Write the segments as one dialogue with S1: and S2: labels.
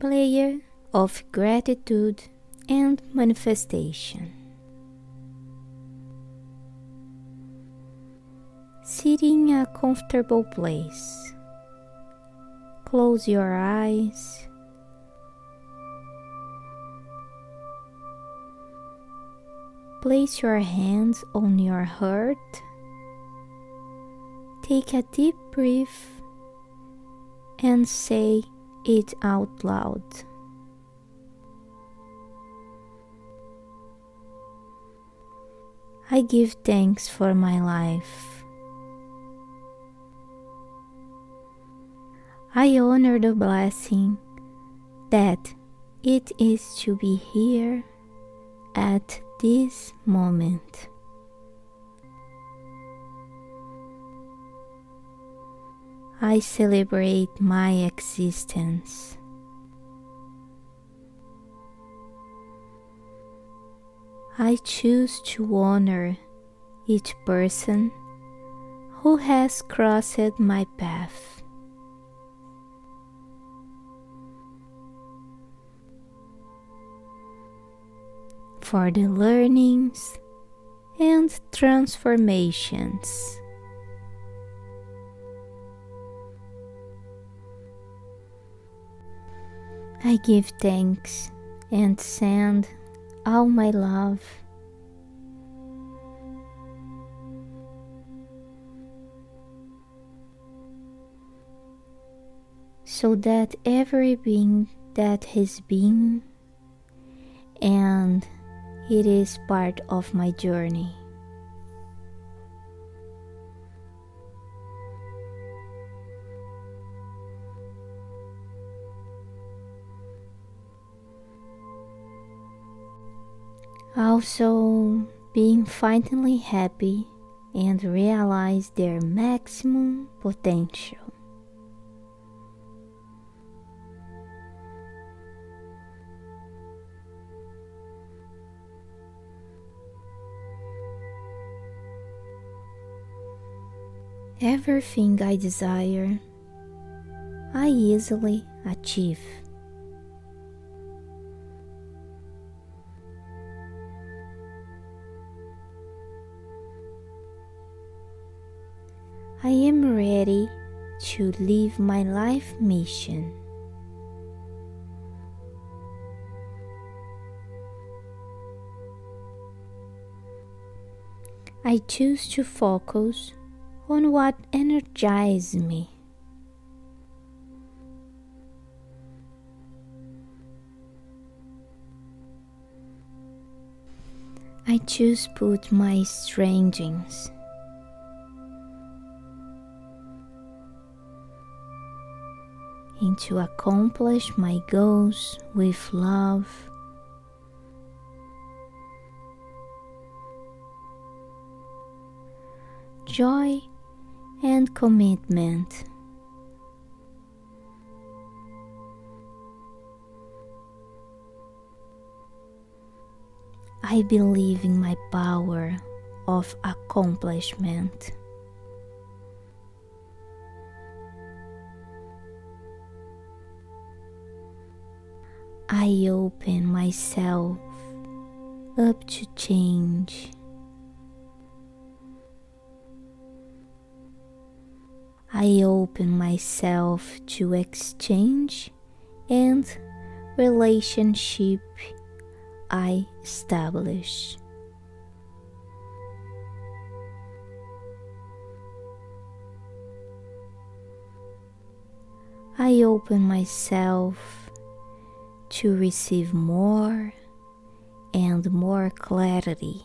S1: player of gratitude and manifestation. Sit in a comfortable place. Close your eyes. Place your hands on your heart. Take a deep breath and say it out loud. I give thanks for my life. I honor the blessing that it is to be here at this moment. I celebrate my existence. I choose to honor each person who has crossed my path. For the learnings and transformations. I give thanks and send all my love. So that every being that has been and it is part of my journey. Also, being finally happy and realize their maximum potential. Everything I desire, I easily achieve. I am ready to live my life mission. I choose to focus on what energizes me. I choose put my strengths and to accomplish my goals with love. Joy and commitment. I believe in my power of accomplishment. I open myself up to change. I open myself to exchange and relationship I establish. I open myself to receive more and more clarity.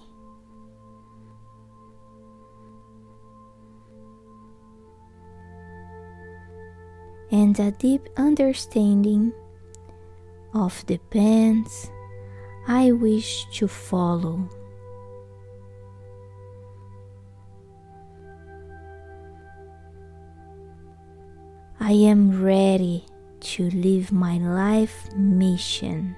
S1: And a deep understanding of the paths I wish to follow. I am ready to live my life mission.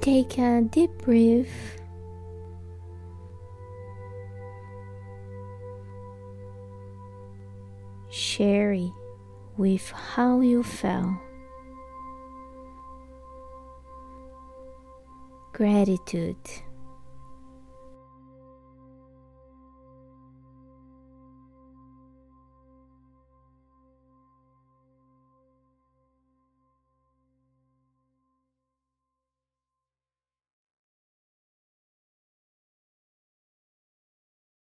S1: Take a deep breath share with how you felt. Gratitude.